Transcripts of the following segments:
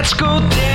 Let's go dancing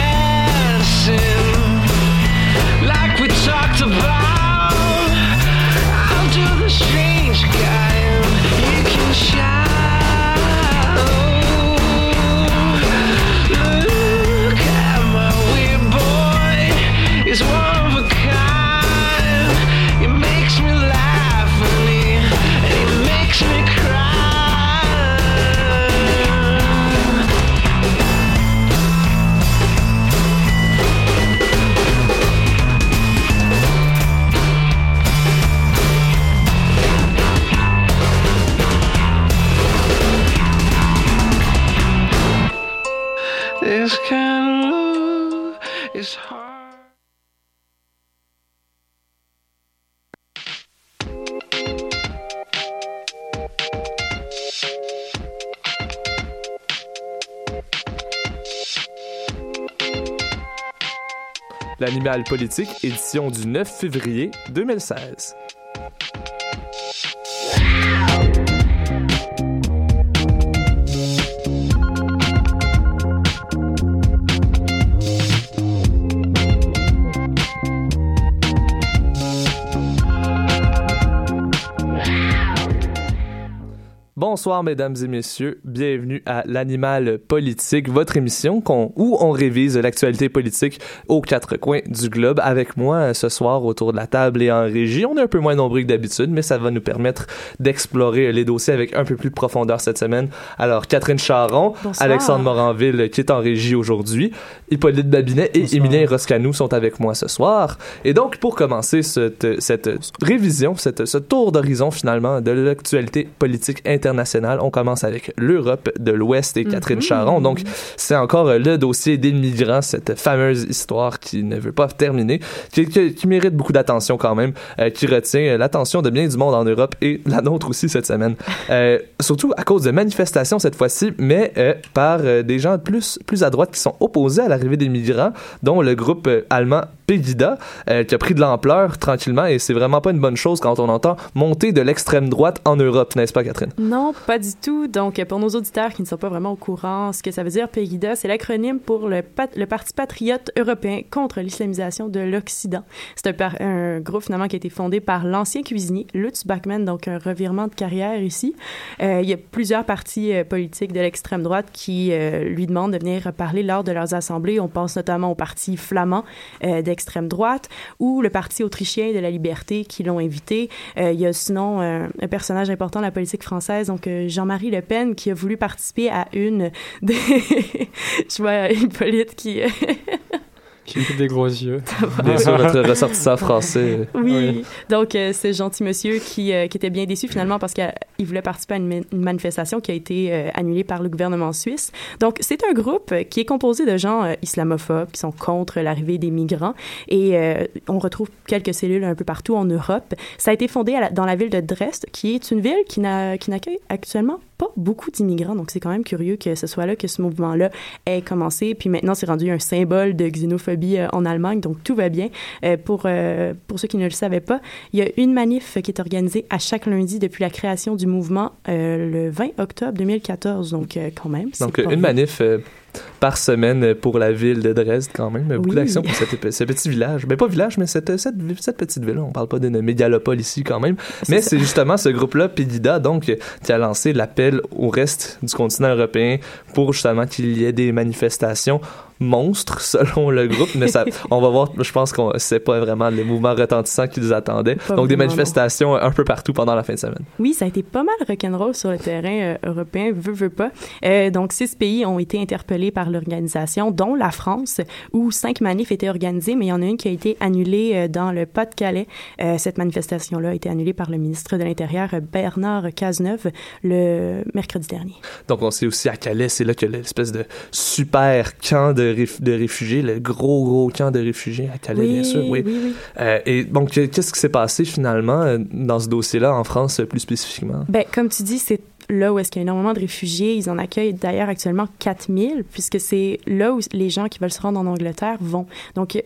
L'animal politique, édition du 9 février 2016. Bonsoir, mesdames et messieurs. Bienvenue à l'Animal Politique, votre émission où on révise l'actualité politique aux quatre coins du globe. Avec moi euh, ce soir autour de la table et en régie. On est un peu moins nombreux que d'habitude, mais ça va nous permettre d'explorer les dossiers avec un peu plus de profondeur cette semaine. Alors, Catherine Charon, Bonsoir. Alexandre Moranville qui est en régie aujourd'hui, Hippolyte Babinet et Bonsoir. Émilien Roscanou sont avec moi ce soir. Et donc, pour commencer cette, cette révision, cette, ce tour d'horizon finalement de l'actualité politique internationale, on commence avec l'Europe de l'Ouest et Catherine Mhm. Charon. Donc, c'est encore euh, le dossier des migrants, cette fameuse histoire qui ne veut pas terminer, qui, qui- qui mérite beaucoup d'attention quand même, euh, qui retient euh, l'attention de bien du monde en Europe et la nôtre aussi cette semaine. Euh, surtout à cause de manifestations cette fois-ci, mais euh, par des gens plus, plus à droite qui sont opposés à l'arrivée des migrants, dont le groupe allemand Pegida, euh, qui a pris de l'ampleur tranquillement, et c'est vraiment pas une bonne chose quand on entend monter de l'extrême droite en Europe, n'est-ce pas Catherine? Non, pas du tout. Donc, pour nos auditeurs qui ne sont pas vraiment au courant, ce que ça veut dire, PEGIDA, c'est l'acronyme pour le, Parti patriote européen contre l'islamisation de l'Occident. C'est un, un groupe finalement qui a été fondé par l'ancien cuisinier Lutz Bachmann, donc un revirement de carrière ici. Euh, il y a plusieurs partis euh, politiques de l'extrême droite qui lui demandent de venir parler lors de leurs assemblées. On pense notamment au parti flamand d'extrême droite ou le parti autrichien de la liberté qui l'ont invité. Euh, il y a sinon euh, un personnage important de la politique française, donc euh, Jean-Marie Le Pen, qui a voulu participer à une des... Je vois Hippolyte qui... Qui fait des gros yeux. Bien sûr, notre ressortissant français. Oui. Donc, euh, ce gentil monsieur qui, euh, qui était bien déçu finalement parce qu'il voulait participer à une, ma- une manifestation qui a été euh, annulée par le gouvernement suisse. Donc, c'est un groupe euh, qui est composé de gens euh, islamophobes qui sont contre l'arrivée des migrants et on retrouve quelques cellules un peu partout en Europe. Ça a été fondé dans la ville de Dresde, qui est une ville qui n'a- qui n'accueille actuellement pas beaucoup d'immigrants. Donc, c'est quand même curieux que ce soit là que ce mouvement-là ait commencé. Puis maintenant, c'est rendu un symbole de xénophobie en Allemagne. Donc, tout va bien. Pour, pour ceux qui ne le savaient pas, il y a une manif qui est organisée à chaque lundi depuis la création du mouvement euh, le 20 octobre 2014. Donc, euh, quand même. Donc, une manif euh, par semaine pour la ville de Dresde, quand même. Beaucoup Oui. d'actions pour cette- ce petit village. Ben, pas village, mais cette, cette, cette petite ville. On parle pas d'une mégalopole ici, quand même. Mais c'est justement ce groupe-là, Pegida, donc, qui a lancé l'appel au reste du continent européen pour justement qu'il y ait des manifestations monstres, selon le groupe. Mais ça, on va voir, je pense que c'est pas vraiment les mouvements retentissants qui nous attendaient. Pas donc, des non. manifestations un peu partout pendant la fin de semaine. Oui, ça a été pas mal rock'n'roll sur le terrain euh, européen, veut, veut pas. Euh, donc, six pays ont été interpellés par l'organisation, dont la France, où cinq manifs étaient organisés, mais il y en a une qui a été annulée euh, dans le Pas-de-Calais. Cette manifestation-là a été annulée par le ministre de l'Intérieur, Bernard Cazeneuve, le mercredi dernier. Donc, on sait aussi à Calais, c'est là que l'espèce de super camp de, réf- de réfugiés, le gros, gros camp de réfugiés à Calais, bien sûr, oui. oui, oui. Euh, et donc, qu'est-ce qui s'est passé finalement euh, dans ce dossier-là en France euh, plus spécifiquement? Ben, comme tu dis, c'est là où est-ce qu'il y a énormément de réfugiés. Ils en accueillent d'ailleurs actuellement 4000, puisque c'est là où les gens qui veulent se rendre en Angleterre vont. Donc,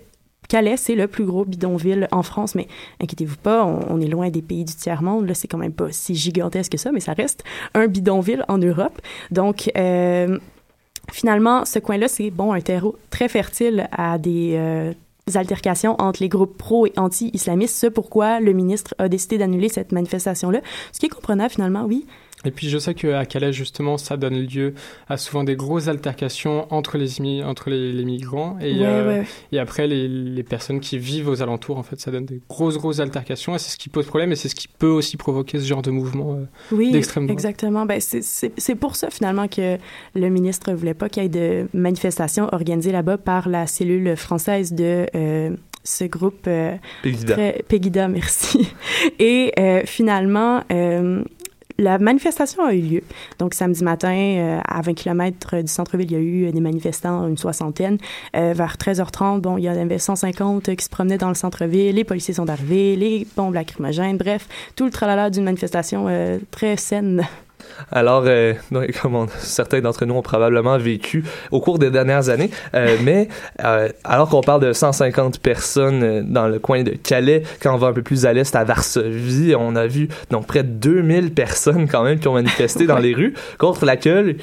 Calais, c'est le plus gros bidonville en France, mais inquiétez-vous pas, on, on est loin des pays du tiers-monde. Là, c'est quand même pas si gigantesque que ça, mais ça reste un bidonville en Europe. Donc, euh, finalement, ce coin-là, c'est bon un terreau très fertile à des euh, altercations entre les groupes pro et anti-islamistes. C'est pourquoi le ministre a décidé d'annuler cette manifestation-là. Ce qui est finalement, oui. Et puis je sais qu'à Calais, justement, ça donne lieu à souvent des grosses altercations entre les, entre les, les migrants et, Ouais, euh, ouais. et après les, les personnes qui vivent aux alentours. En fait, ça donne des grosses, grosses altercations et c'est ce qui pose problème et c'est ce qui peut aussi provoquer ce genre de mouvement. euh. Oui, d'extrême droite. exactement. Ben, c'est- c'est c'est pour ça, finalement, que le ministre voulait pas qu'il y ait de manifestations organisées là-bas par la cellule française de euh, ce groupe euh, Pegida. très- Pegida, merci. Et euh, finalement, euh, la manifestation a eu lieu. Donc, samedi matin, euh, à 20 km du centre-ville, il y a eu des manifestants, une soixantaine. Euh, vers 13h30, bon, il y en avait 150 qui se promenaient dans le centre-ville. Les policiers sont arrivés, les bombes lacrymogènes, bref, tout le tralala d'une manifestation euh, très saine. Alors, euh, donc, comme on- certains d'entre nous ont probablement vécu au cours des dernières années, euh, mais euh, alors qu'on parle de 150 personnes dans le coin de Calais, quand on va un peu plus à l'est, à Varsovie, on a vu donc près de 2000 personnes quand même qui ont manifesté dans les rues contre l'accueil,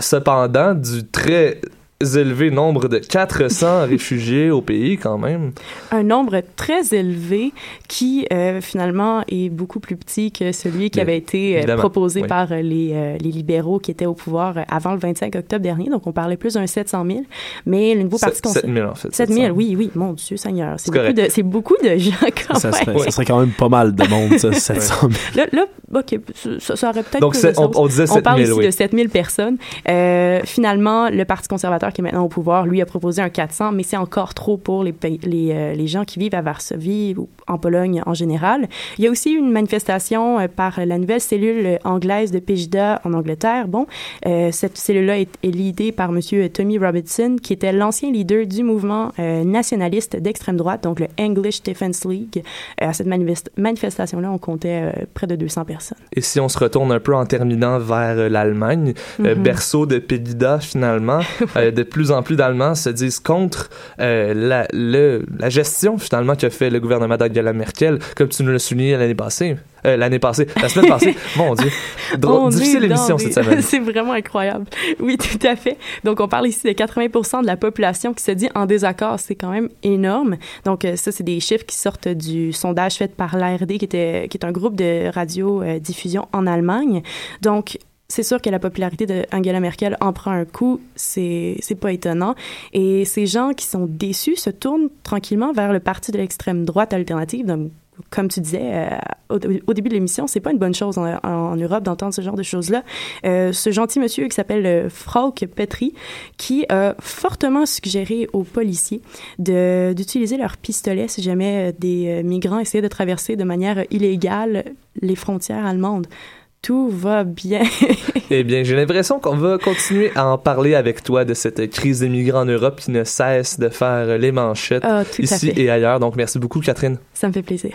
cependant, du très élevé nombre de 400 réfugiés au pays quand même. Un nombre très élevé qui, euh, finalement, est beaucoup plus petit que celui qui Bien, avait été euh, évidemment, proposé oui. par euh, les, euh, les libéraux qui étaient au pouvoir avant le 25 octobre dernier. Donc, on parlait plus d'un 700 000. Mais le nouveau parti Sept- conservateur... 7000 en fait. 7 000, 700. oui, oui, mon Dieu Seigneur. C'est beaucoup, correct. de, c'est beaucoup de gens quand Ça même. serait, ça serait quand même pas mal de monde, ça, 700 000. Là, là, OK, ça, ça aurait peut-être Donc, on, on disait On 7000, parle ici oui. de 7000 personnes. Euh, finalement, le Parti conservateur qui est maintenant au pouvoir, lui, a proposé un 400, mais c'est encore trop pour les, les, euh, les gens qui vivent à Varsovie ou en Pologne en général. Il y a aussi une manifestation euh, par la nouvelle cellule anglaise de Pejda en Angleterre. Bon, euh, cette cellule-là est, est leadée par M. Tommy Robinson, qui était l'ancien leader du mouvement nationaliste d'extrême droite, donc le English Defence League. À cette manifest- manifestation-là, on comptait près de 200 personnes. Et si on se retourne un peu en terminant vers l'Allemagne, Mhm. berceau de Pegida finalement, de plus en plus d'Allemands se disent contre euh, la, le, la gestion finalement que fait le gouvernement d'Angela Merkel, comme tu nous l'as souligné l'année passée. Euh, l'année passée, la semaine passée, mon Dieu, Drôle- On difficile émission des- cette semaine. C'est vraiment incroyable. Oui, tout à fait. Donc, on parle ici de 80% de la population qui se dit en désaccord. C'est quand même énorme. Donc, euh, ça, c'est des chiffres qui sortent du sondage fait par l'ARD, qui, était, qui est un groupe de radio-diffusion en Allemagne. Donc, c'est sûr que la popularité de Angela Merkel en prend un coup, c'est pas étonnant. Et ces gens qui sont déçus se tournent tranquillement vers le parti de l'extrême droite alternative. Donc, comme tu disais euh, au, début de l'émission, c'est pas une bonne chose en, Europe d'entendre ce genre de choses-là. Euh, ce gentil monsieur qui s'appelle euh, Petri, qui a fortement suggéré aux policiers d'utiliser leurs pistolets si jamais euh, des migrants essayaient de traverser de manière illégale les frontières allemandes. Tout va bien. Eh bien, j'ai l'impression qu'on va continuer à en parler avec toi de cette crise des migrants en Europe qui ne cesse de faire les manchettes Ah, ici et ailleurs. Donc, merci beaucoup, Catherine. Ça me fait plaisir.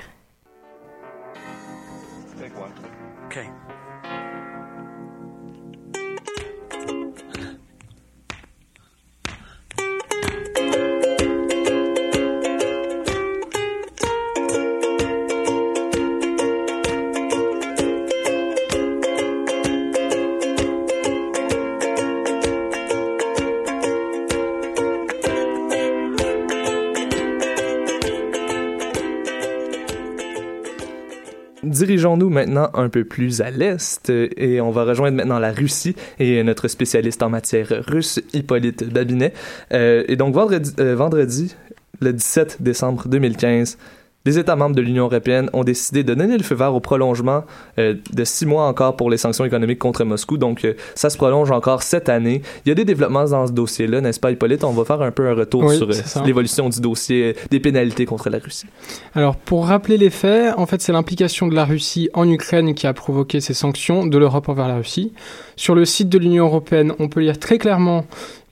Dirigeons-nous maintenant un peu plus à l'est euh, et on va rejoindre maintenant la Russie et notre spécialiste en matière russe, Hippolyte Babinet. Euh, et donc vendredi, euh, vendredi, le 17 décembre 2015, les États membres de l'Union européenne ont décidé de donner le feu vert au prolongement euh, de six mois encore pour les sanctions économiques contre Moscou. Donc, euh, ça se prolonge encore cette année. Il y a des développements dans ce dossier-là, n'est-ce pas, Hippolyte? On va faire un peu un retour Oui, sur euh, l'évolution du dossier des pénalités contre la Russie. Alors, pour rappeler les faits, en fait, c'est l'implication de la Russie en Ukraine qui a provoqué ces sanctions de l'Europe envers la Russie. Sur le site de l'Union européenne, on peut lire très clairement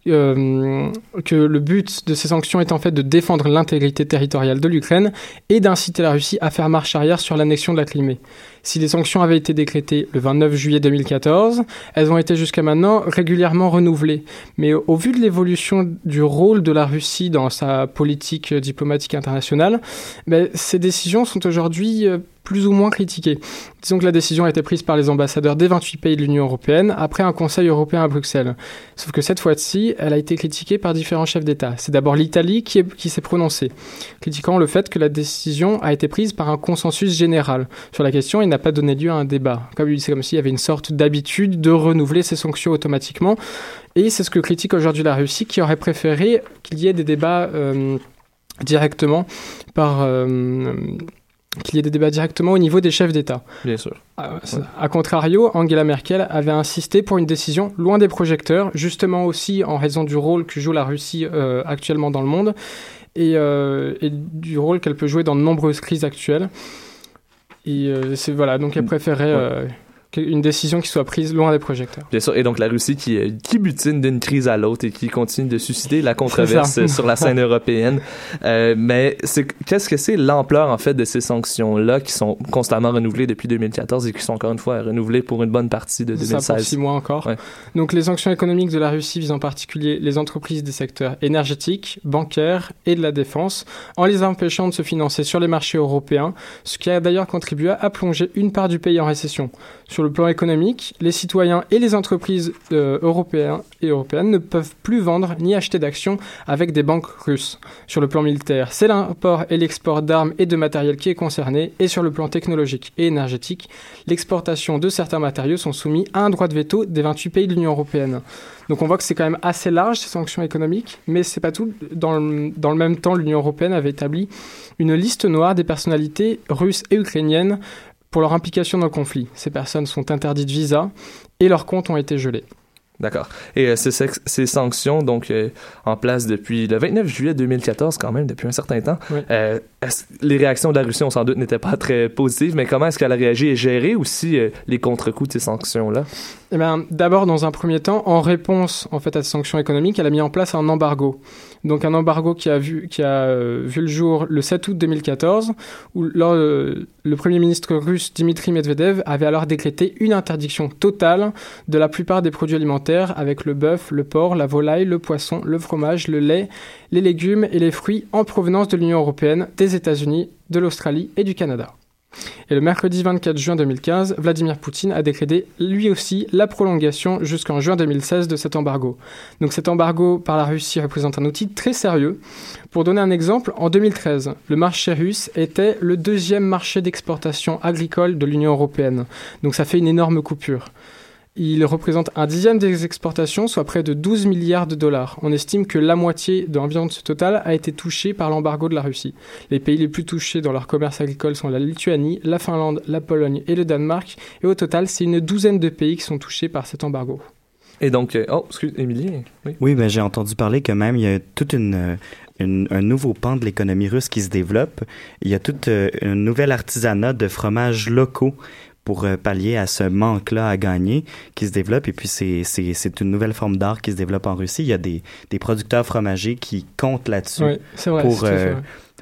euh, que le but de ces sanctions est en fait de défendre l'intégrité territoriale de l'Ukraine et d'inciter la Russie à faire marche arrière sur l'annexion de la Crimée. Si les sanctions avaient été décrétées le 29 juillet 2014, elles ont été jusqu'à maintenant régulièrement renouvelées. Mais au vu de l'évolution du rôle de la Russie dans sa politique euh, diplomatique internationale, ben, ces décisions sont aujourd'hui euh, plus ou moins critiquées. Disons que la décision a été prise par les ambassadeurs des 28 pays de l'Union européenne après un Conseil européen à Bruxelles. Sauf que cette fois-ci, elle a été critiquée par différents chefs d'État. C'est d'abord l'Italie qui, est- qui s'est prononcée, critiquant le fait que la décision a été prise par un consensus général sur la question n'a pas donné lieu à un débat. Comme c'est comme s'il y avait une sorte d'habitude de renouveler ces sanctions automatiquement. Et c'est ce que critique aujourd'hui la Russie, qui aurait préféré qu'il y ait des débats euh, directement par euh, qu'il y ait des débats directement au niveau des chefs d'État. Bien sûr. A, contrario, Angela Merkel avait insisté pour une décision loin des projecteurs, justement aussi en raison du rôle que joue la Russie euh, actuellement dans le monde et, euh, et du rôle qu'elle peut jouer dans de nombreuses crises actuelles. Et euh, c'est voilà, donc elle préférait euh, que- une décision qui soit prise loin des projecteurs. Bien sûr. Et donc la Russie qui, euh, qui butine d'une crise à l'autre et qui continue de susciter la controverse sur la scène européenne. Euh, mais qu'est-ce que c'est l'ampleur en fait de ces sanctions-là qui sont constamment renouvelées depuis 2014 et qui sont encore une fois renouvelées pour une bonne partie de C'est ça pour 2016. six mois encore. Ouais. Donc les sanctions économiques de la Russie visent en particulier les entreprises des secteurs énergétiques, bancaires et de la défense, en les empêchant de se financer sur les marchés européens, ce qui a d'ailleurs contribué à plonger une part du pays en récession. Sur le plan économique, les citoyens et les entreprises euh, et européennes ne peuvent plus vendre ni acheter d'actions avec des banques russes. Sur le plan militaire, c'est l'import et l'export d'armes et de matériel qui est concerné, et sur le plan technologique et énergétique, l'exportation de certains matériaux sont soumis à un droit de veto des 28 pays de l'Union européenne. Donc on voit que c'est quand même assez large ces sanctions économiques, mais c'est pas tout. Dans le même temps, l'Union européenne avait établi une liste noire des personnalités russes et ukrainiennes pour leur implication dans le conflit. Ces personnes sont interdites de visa et leurs comptes ont été gelés. D'accord. Et euh, ces, ces sanctions, donc euh, en place depuis le 29 juillet 2014, quand même, depuis un certain temps, Oui. euh, les réactions de la Russie, on s'en doute, n'étaient pas très positives, mais comment est-ce qu'elle a réagi et géré aussi les contre-coups de ces sanctions-là? Eh ben, d'abord, dans un premier temps, en réponse en fait à ces sanctions économiques, elle a mis en place un embargo. Donc un embargo qui a vu, euh, le jour le 7 août 2014, où lors, euh, le Premier ministre russe Dimitri Medvedev avait alors décrété une interdiction totale de la plupart des produits alimentaires avec le bœuf, le porc, la volaille, le poisson, le fromage, le lait, les légumes et les fruits en provenance de l'Union européenne, des États-Unis, de l'Australie et du Canada. Et le mercredi 24 juin 2015, Vladimir Poutine a décrété lui aussi la prolongation jusqu'en juin 2016 de cet embargo. Donc cet embargo par la Russie représente un outil très sérieux. Pour donner un exemple, en 2013, le marché russe était le deuxième marché d'exportation agricole de l'Union européenne. Donc ça fait une énorme coupure. Il représente un dixième des exportations, soit près de 12 milliards de dollars. On estime que la moitié de l'environ de ce total a été touchée par l'embargo de la Russie. Les pays les plus touchés dans leur commerce agricole sont la Lituanie, la Finlande, la Pologne et le Danemark. Et au total, c'est une douzaine de pays qui sont touchés par cet embargo. Et donc, euh, oh, excuse, Émilie, oui. Oui, ben, j'ai entendu parler que même il y a toute une, une- un nouveau pan de l'économie russe qui se développe. Il y a tout euh, un nouvel artisanat de fromages locaux pour euh, pallier à ce manque-là à gagner qui se développe. Et puis, c'est, c'est, c'est une nouvelle forme d'art qui se développe en Russie. Il y a des, des producteurs fromagers qui comptent là-dessus Oui, pour, euh.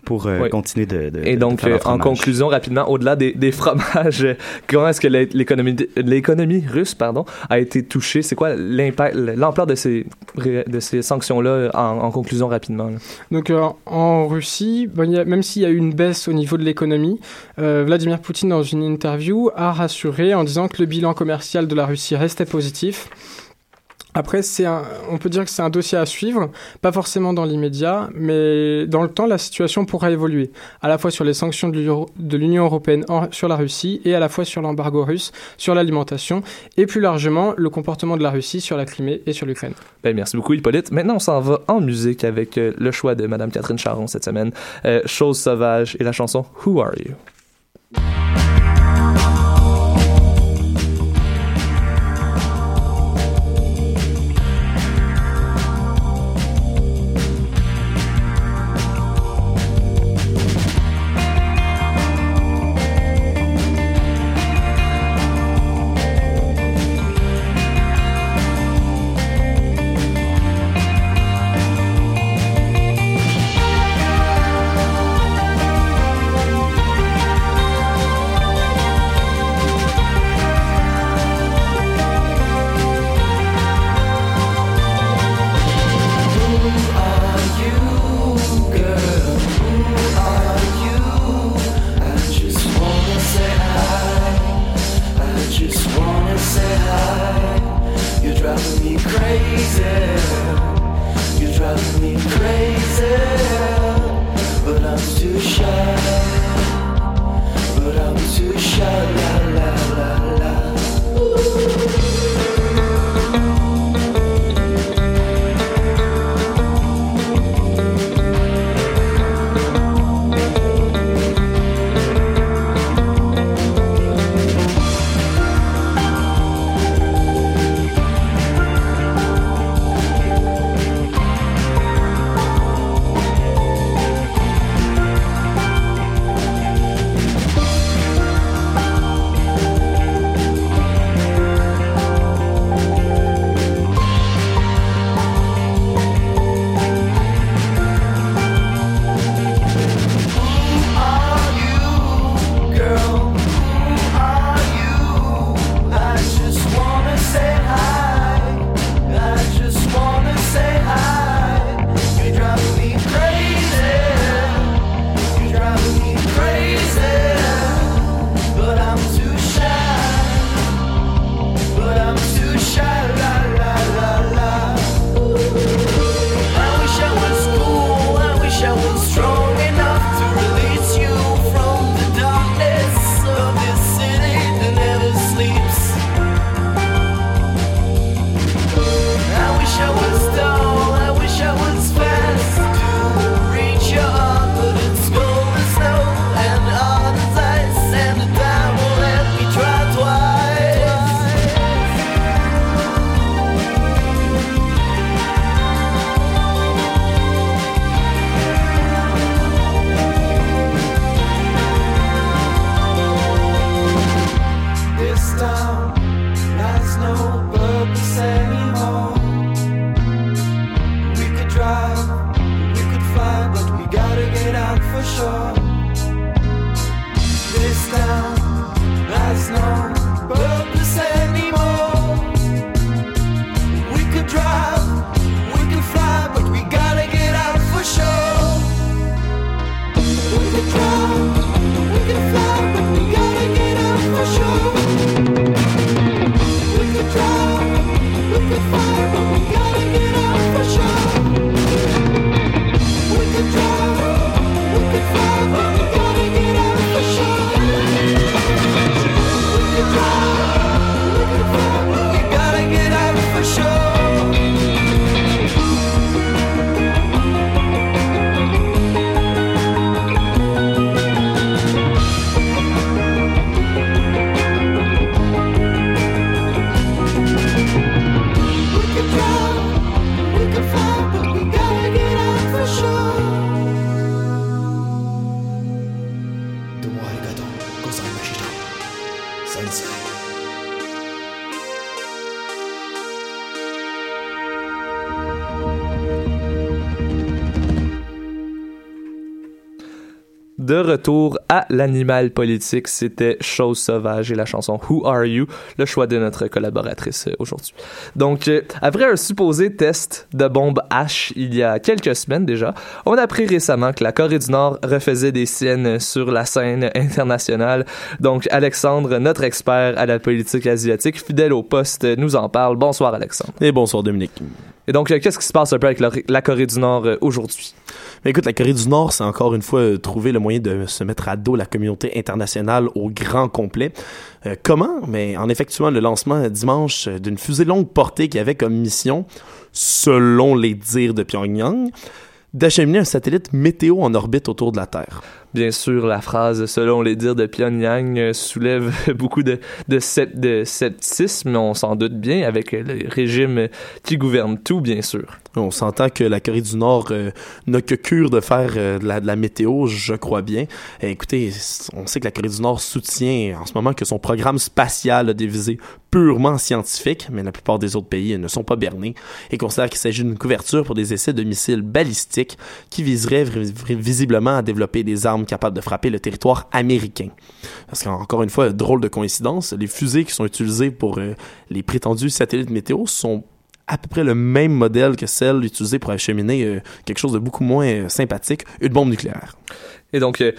Pour euh, Oui. continuer de, de Et de donc, faire euh, en conclusion, rapidement, au-delà des, des fromages, comment est-ce que l'é- l'économie, l'économie russe, pardon, a été touchée? C'est quoi l'impact, l'ampleur de ces, de ces sanctions-là en, en conclusion rapidement? là? Donc euh, en Russie, a- même s'il y a eu une baisse au niveau de l'économie, euh, Vladimir Poutine, dans une interview, a rassuré en disant que le bilan commercial de la Russie restait positif. Après, c'est on peut dire que c'est un dossier à suivre, pas forcément dans l'immédiat, mais dans le temps, la situation pourra évoluer, à la fois sur les sanctions de l'Union européenne en- sur la Russie et à la fois sur l'embargo russe sur l'alimentation, et plus largement le comportement de la Russie sur la Crimée et sur l'Ukraine. Ben, merci beaucoup, Hippolyte. Maintenant, on s'en va en musique avec euh, le choix de Madame Catherine Charon cette semaine. Euh, Chose sauvage et la chanson Who Are You? De retour à l'animal politique, c'était Chose sauvage et la chanson Who Are You, le choix de notre collaboratrice aujourd'hui. Donc, euh, après un supposé test de bombe H il y a quelques semaines déjà, on a appris récemment que la Corée du Nord refaisait des siennes sur la scène internationale. Donc, Alexandre, notre expert à la politique asiatique, fidèle au poste, nous en parle. Bonsoir, Alexandre. Et bonsoir Dominique. Et donc, qu'est-ce qui se passe un peu avec la, Corée du Nord euh, aujourd'hui? Écoute, la Corée du Nord, c'est encore une fois euh, trouvé le moyen de se mettre à dos la communauté internationale au grand complet. Euh, comment? Mais en effectuant le lancement dimanche d'une fusée longue portée qui avait comme mission, selon les dires de Pyongyang, d'acheminer un satellite météo en orbite autour de la Terre. Bien sûr, la phrase selon les dires de Pyongyang euh, soulève beaucoup de, de, sep- de scepticisme, on s'en doute bien, avec le régime qui gouverne tout, bien sûr. On s'entend que la Corée du Nord euh, n'a que cure de faire euh, de, la, météo, je crois bien. Euh, écoutez, on sait que la Corée du Nord soutient en ce moment que son programme spatial a des visées purement scientifiques, mais la plupart des autres pays ne sont pas bernés et considèrent qu'il s'agit d'une couverture pour des essais de missiles balistiques qui viseraient visiblement à développer des armes capables de frapper le territoire américain. Parce qu'encore une fois, drôle de coïncidence, les fusées qui sont utilisées pour euh, les prétendus satellites météo sont à peu près le même modèle que celle utilisée pour acheminer euh, quelque chose de beaucoup moins euh, sympathique, une bombe nucléaire. Et donc, euh,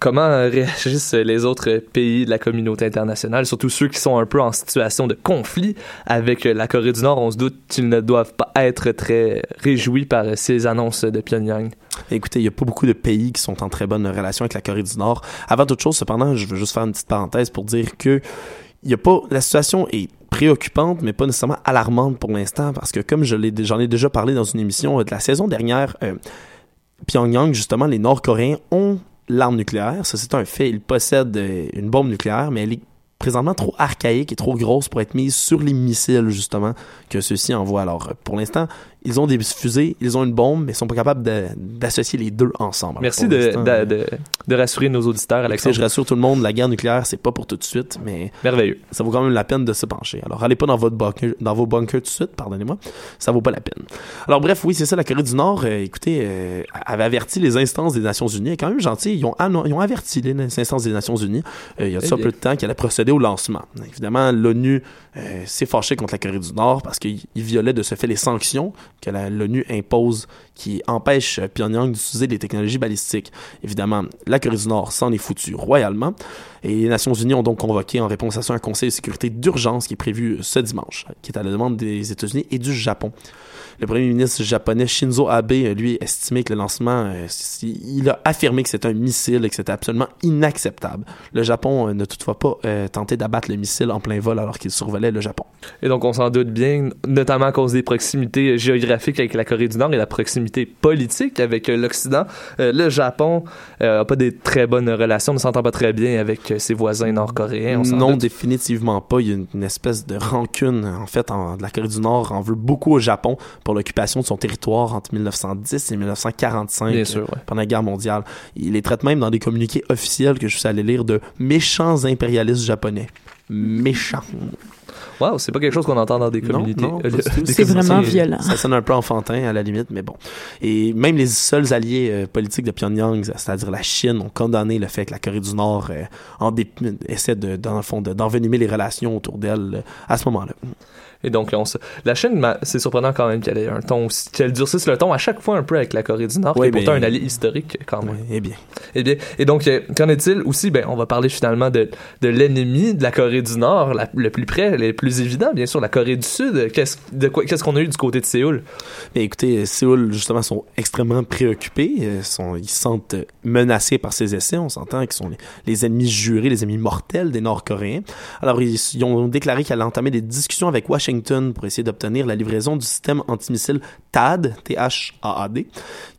comment réagissent les autres pays de la communauté internationale, surtout ceux qui sont un peu en situation de conflit avec la Corée du Nord? On se doute qu'ils ne doivent pas être très réjouis par ces annonces de Pyongyang. Écoutez, il y a pas beaucoup de pays qui sont en très bonne relation avec la Corée du Nord. Avant toute chose, cependant, je veux juste faire une petite parenthèse pour dire que il y a pas la situation est préoccupante mais pas nécessairement alarmante pour l'instant parce que comme j'en ai déjà parlé dans une émission euh, de la saison dernière euh, Pyongyang justement les Nord-Coréens ont l'arme nucléaire, ça c'est un fait, ils possèdent euh, une bombe nucléaire mais elle est présentement trop archaïque et trop grosse pour être mise sur les missiles justement que ceux-ci envoient. Alors pour l'instant, ils ont des fusées, ils ont une bombe, mais ils sont pas capables de- d'associer les deux ensemble. Merci de, de, euh, de, de rassurer nos auditeurs, Alexandre. je rassure tout le monde, la guerre nucléaire, c'est pas pour tout de suite, mais Merveilleux. ça vaut quand même la peine de se pencher. Alors, allez pas dans votre bunker, dans vos bunkers tout de suite, pardonnez-moi. Ça vaut pas la peine. Alors, bref, oui, c'est ça, la Corée du Nord, euh, écoutez, euh, avait averti les instances des Nations Unies. Elle est quand même gentil. Ils ont, annon- ils ont averti les instances des Nations Unies, euh, il y a Eh ça peu de temps, qu'elle allait procéder au lancement. Évidemment, l'ONU euh, s'est fâchée contre la Corée du Nord parce qu'il il violait de ce fait les sanctions que l'ONU impose qui empêchent Pyongyang d'utiliser des technologies balistiques. Évidemment, la Corée du Nord s'en est foutue royalement. Et les Nations Unies ont donc convoqué en réponse à ça un conseil de sécurité d'urgence qui est prévu ce dimanche, qui est à la demande des États-Unis et du Japon. Le premier ministre japonais Shinzo Abe, lui, estimé que le lancement, euh, il a affirmé que c'était un missile et que c'était absolument inacceptable. Le Japon euh, n'a toutefois pas euh, tenté d'abattre le missile en plein vol alors qu'il survolait le Japon. Et donc, on s'en doute bien, notamment à cause des proximités géographiques avec la Corée du Nord et la proximité politique avec l'Occident. Le Japon n'a pas des très bonnes relations, ne s'entend pas très bien avec ses voisins nord-coréens. Non, doute. définitivement pas. Il y a une, une espèce de rancune, en fait, en, de la Corée du Nord en veut beaucoup au Japon pour l'occupation de son territoire entre 1910 et 1945. Bien sûr, ouais. pendant la guerre mondiale. Il les traite même dans des communiqués officiels que je suis allé lire de méchants impérialistes japonais. Méchants. Wow, c'est pas quelque chose qu'on entend dans des communautés. non, euh, C'est vraiment violent. Ça sonne un peu enfantin à la limite, mais bon. Et même les seuls alliés euh, politiques de Pyongyang, c'est-à-dire la Chine, ont condamné le fait que la Corée du Nord euh, en essaie de, dans le fond, de- d'envenimer les relations autour d'elle euh, à ce moment-là. Et donc, on se... la Chine, c'est surprenant quand même qu'elle ait un ton aussi, qu'elle durcisse le ton à chaque fois un peu avec la Corée du Nord, qui est pourtant un allié historique quand même. Ouais, eh bien. Eh bien, et donc, euh, qu'en est-il aussi? Ben, on va parler finalement de, de l'ennemi de la Corée du Nord, la- le plus près, le plus évident, bien sûr, la Corée du Sud. Qu'est-ce, qu'est-ce qu'on a eu du côté de Séoul? Mais écoutez, Séoul, justement, sont extrêmement préoccupés. euh, sont, ils se sentent euh, menacés par ces essais. On s'entend qu'ils sont les, les ennemis jurés, les ennemis mortels des Nord-Coréens. Alors, ils, ils ont déclaré qu'elle allait entamer des discussions avec Washington pour essayer d'obtenir la livraison du système antimissile THAAD, T-H-A-A-D,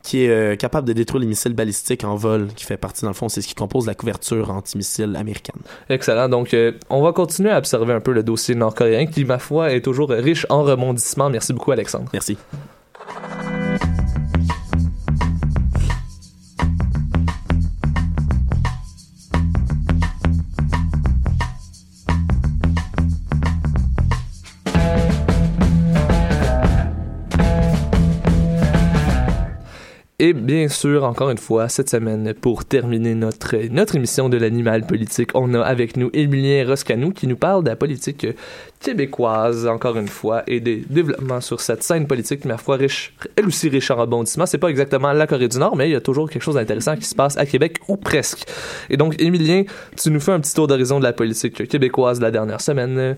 qui est euh, capable de détruire les missiles balistiques en vol, qui fait partie, dans le fond, c'est ce qui compose la couverture antimissile américaine. Excellent. Donc, euh, on va continuer à observer un peu le dossier nord-coréen qui, ma foi, est toujours riche en rebondissements. Merci beaucoup, Alexandre. Merci. Et bien sûr, encore une fois, cette semaine, pour terminer notre, notre émission de l'animal politique, on a avec nous Émilien Roscanou qui nous parle de la politique québécoise, encore une fois, et des développements sur cette scène politique, ma foi, riche, elle aussi riche en rebondissements. C'est pas exactement la Corée du Nord, mais il y a toujours quelque chose d'intéressant qui se passe à Québec, ou presque. Et donc, Émilien, tu nous fais un petit tour d'horizon de la politique québécoise de la dernière semaine.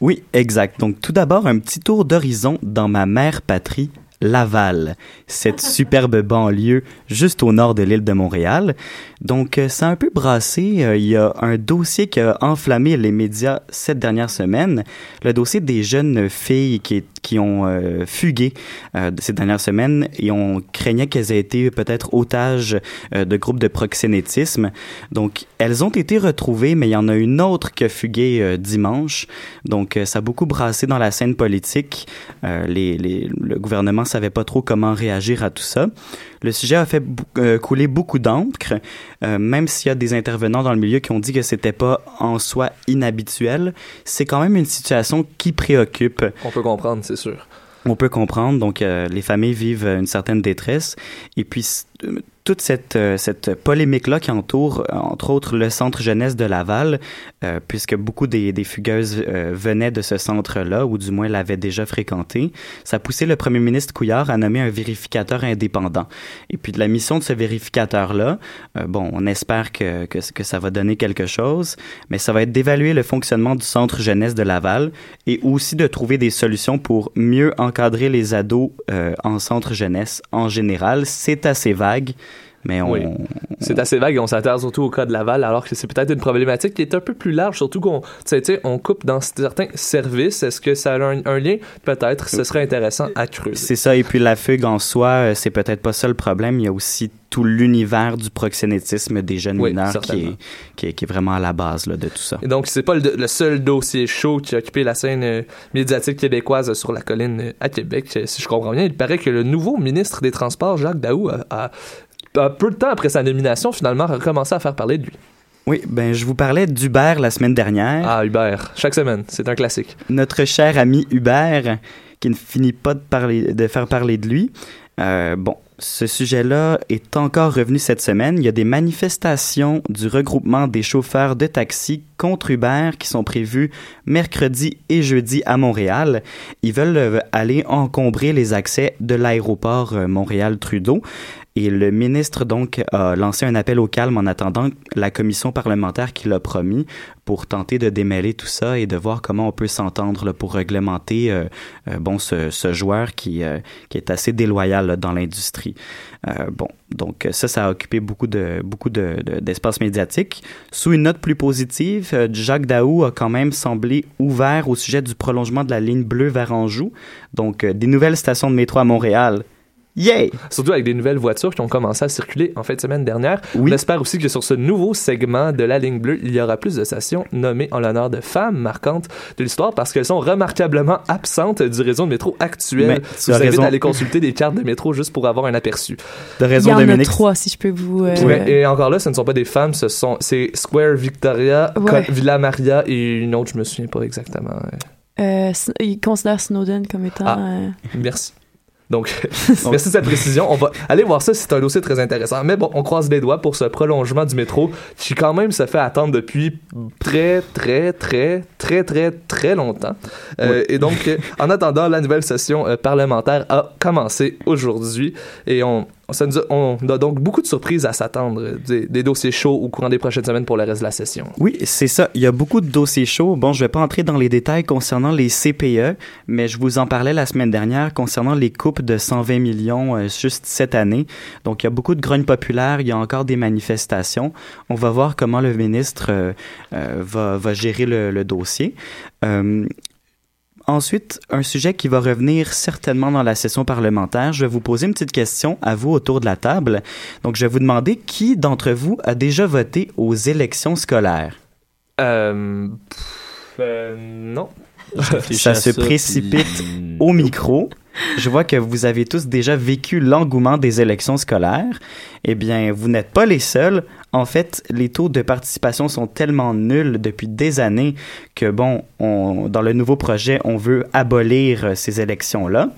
Oui, exact. Donc tout d'abord, un petit tour d'horizon dans ma mère patrie, Laval, cette superbe banlieue juste au nord de l'île de Montréal. Donc euh, ça a un peu brassé, Euh, il y a un dossier qui a enflammé les médias cette dernière semaine, le dossier des jeunes filles qui, qui ont euh, fugué euh, ces dernières semaines et on craignait qu'elles aient été peut-être otages euh, de groupes de proxénétisme. Donc elles ont été retrouvées, mais il y en a une autre qui a fugué euh, dimanche. Donc, euh, ça a beaucoup brassé dans la scène politique. Euh, les, les- le gouvernement savait pas trop comment réagir à tout ça. Le sujet a fait couler beaucoup d'encre, même s'il y a des intervenants dans le milieu qui ont dit que c'était pas en soi inhabituel. C'est quand même une situation qui préoccupe. On peut comprendre, sûr. On peut comprendre. Donc, euh, les familles vivent euh, une certaine détresse. Et puis, euh, toute cette, euh, cette polémique-là qui entoure, euh, entre autres, le centre jeunesse de Laval, euh, puisque beaucoup des, des fugueuses venaient de ce centre-là, ou du moins l'avaient déjà fréquenté, ça a poussé le premier ministre Couillard à nommer un vérificateur indépendant. Et puis de la mission de ce vérificateur-là, bon, on espère que, ça va donner quelque chose, mais ça va être d'évaluer le fonctionnement du centre jeunesse de Laval et aussi de trouver des solutions pour mieux encadrer les ados en centre jeunesse en général. C'est assez vague, mais on... Oui. C'est assez vague et on s'attarde surtout au cas de Laval, alors que c'est peut-être une problématique qui est un peu plus large, surtout qu'on on coupe dans certains services. Est-ce que ça a un, un lien? Peut-être. Ce serait intéressant à creuser. C'est ça, et puis la fugue en soi, euh, c'est peut-être pas ça le problème. Il y a aussi tout l'univers du proxénétisme des jeunes Oui, mineurs qui est, qui, est, qui est vraiment à la base là, de tout ça. Et donc, c'est pas le, le seul dossier chaud qui a occupé la scène euh, médiatique québécoise sur la colline euh, à Québec. Si je comprends bien, il paraît que le nouveau ministre des Transports, Jacques Daou, a- a peu de temps après sa nomination, finalement, a commencé à faire parler de lui. Oui, ben je vous parlais d'Hubert la semaine dernière. Ah, Hubert, chaque semaine, c'est un classique. Notre cher ami Hubert, qui ne finit pas de, parler, de faire parler de lui. Euh, bon, ce sujet-là est encore revenu cette semaine. Il y a des manifestations du regroupement des chauffeurs de taxi contre Uber qui sont prévues mercredi et jeudi à Montréal. Ils veulent euh, aller encombrer les accès de l'aéroport euh, Montréal-Trudeau. Et le ministre, donc, a lancé un appel au calme en attendant la commission parlementaire qui l'a promis pour tenter de démêler tout ça et de voir comment on peut s'entendre pour réglementer euh, euh, bon, ce, joueur qui, euh, qui est assez déloyal dans l'industrie. Bon, donc ça, ça a occupé beaucoup de beaucoup de, de- d'espace médiatique. Sous une note plus positive, Jacques Daou a quand même semblé ouvert au sujet du prolongement de la ligne bleue vers Anjou. Donc, des nouvelles stations de métro à Montréal. Yay! Surtout avec des nouvelles voitures qui ont commencé à circuler en fin de semaine dernière. Oui. On espère aussi que sur ce nouveau segment de la ligne bleue, il y aura plus de stations nommées en l'honneur de femmes marquantes de l'histoire parce qu'elles sont remarquablement absentes du réseau de métro actuel. Mais Je vous invite raison. à aller consulter des cartes de métro juste pour avoir un aperçu. De Il y raison, en a trois, si je peux vous... euh, Ouais, et encore là, ce ne sont pas des femmes, ce sont c'est Square Victoria, Ouais. Villa Maria et une autre, je me souviens pas exactement. euh, il considère Snowden comme étant... Ah. euh, Merci. Donc, merci de cette précision. On va aller voir ça, c'est un dossier très intéressant. Mais bon, on croise les doigts pour ce prolongement du métro qui quand même se fait attendre depuis très, très, très, très, très, très longtemps. Euh, Et donc, en attendant, la nouvelle session euh, parlementaire a commencé aujourd'hui et on, on a donc beaucoup de surprises à s'attendre, euh, des, dossiers chauds au courant des prochaines semaines pour le reste de la session. Oui, c'est ça. Il y a beaucoup de dossiers chauds. Bon, je vais pas entrer dans les détails concernant les CPE, mais je vous en parlais la semaine dernière concernant les coupes de 120 millions euh, juste cette année. Donc, il y a beaucoup de grognes populaires. Il y a encore des manifestations. On va voir comment le ministre euh, va, va gérer le dossier. Ensuite, un sujet qui va revenir certainement dans la session parlementaire. Je vais vous poser une petite question à vous autour de la table. Donc, je vais vous demander qui d'entre vous a déjà voté aux élections scolaires? Euh, pff, euh, non. Ça se précipite au micro. Je vois que vous avez tous déjà vécu l'engouement des élections scolaires. Eh bien, vous n'êtes pas les seuls. En fait, les taux de participation sont tellement nuls depuis des années que, bon, on, dans le nouveau projet, on veut abolir euh, ces élections-là.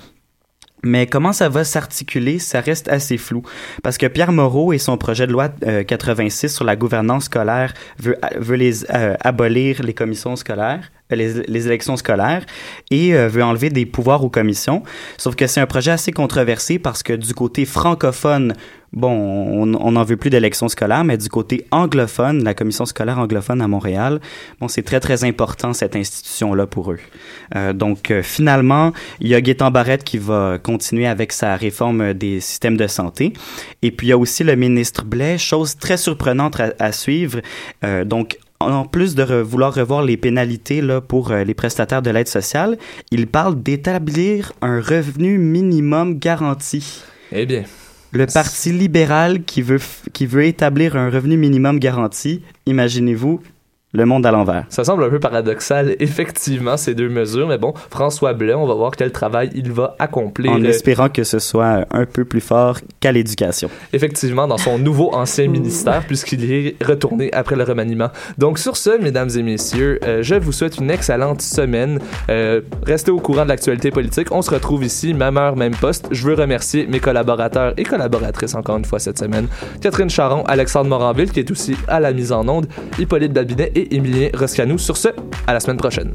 Mais comment ça va s'articuler, ça reste assez flou. Parce que Pierre Moreau et son projet de loi euh, 86 sur la gouvernance scolaire veut, les, euh, abolir les commissions scolaires, euh, les, élections scolaires, et euh, veut enlever des pouvoirs aux commissions. Sauf que c'est un projet assez controversé parce que du côté francophone, bon, on n'en veut plus d'élections scolaires, mais du côté anglophone, la commission scolaire anglophone à Montréal, bon, c'est très, très important cette institution-là pour eux. Euh, donc, euh, finalement, il y a Gaétan Barrette qui va continuer avec sa réforme des systèmes de santé. Et puis, il y a aussi le ministre Blais, chose très surprenante à, suivre. Donc, en plus de re- vouloir revoir les pénalités là, pour euh, les prestataires de l'aide sociale, il parle d'établir un revenu minimum garanti. Eh bien, Le Parti libéral qui veut, qui veut établir un revenu minimum garanti, imaginez-vous, le monde à l'envers. Ça semble un peu paradoxal, effectivement, ces deux mesures, mais bon, François Blais, on va voir quel travail il va accomplir. En espérant que ce soit un peu plus fort qu'à l'éducation. effectivement dans son nouveau ancien ministère puisqu'il est retourné après le remaniement. Donc sur ce, mesdames et messieurs, euh, je vous souhaite une excellente semaine. Euh, restez au courant de l'actualité politique. On se retrouve ici, même heure, même poste. Je veux remercier mes collaborateurs et collaboratrices encore une fois cette semaine. Catherine Charon, Alexandre Moranville qui est aussi à la mise en onde, Hippolyte Babinet et Émilien Roscanou. Sur ce, à la semaine prochaine.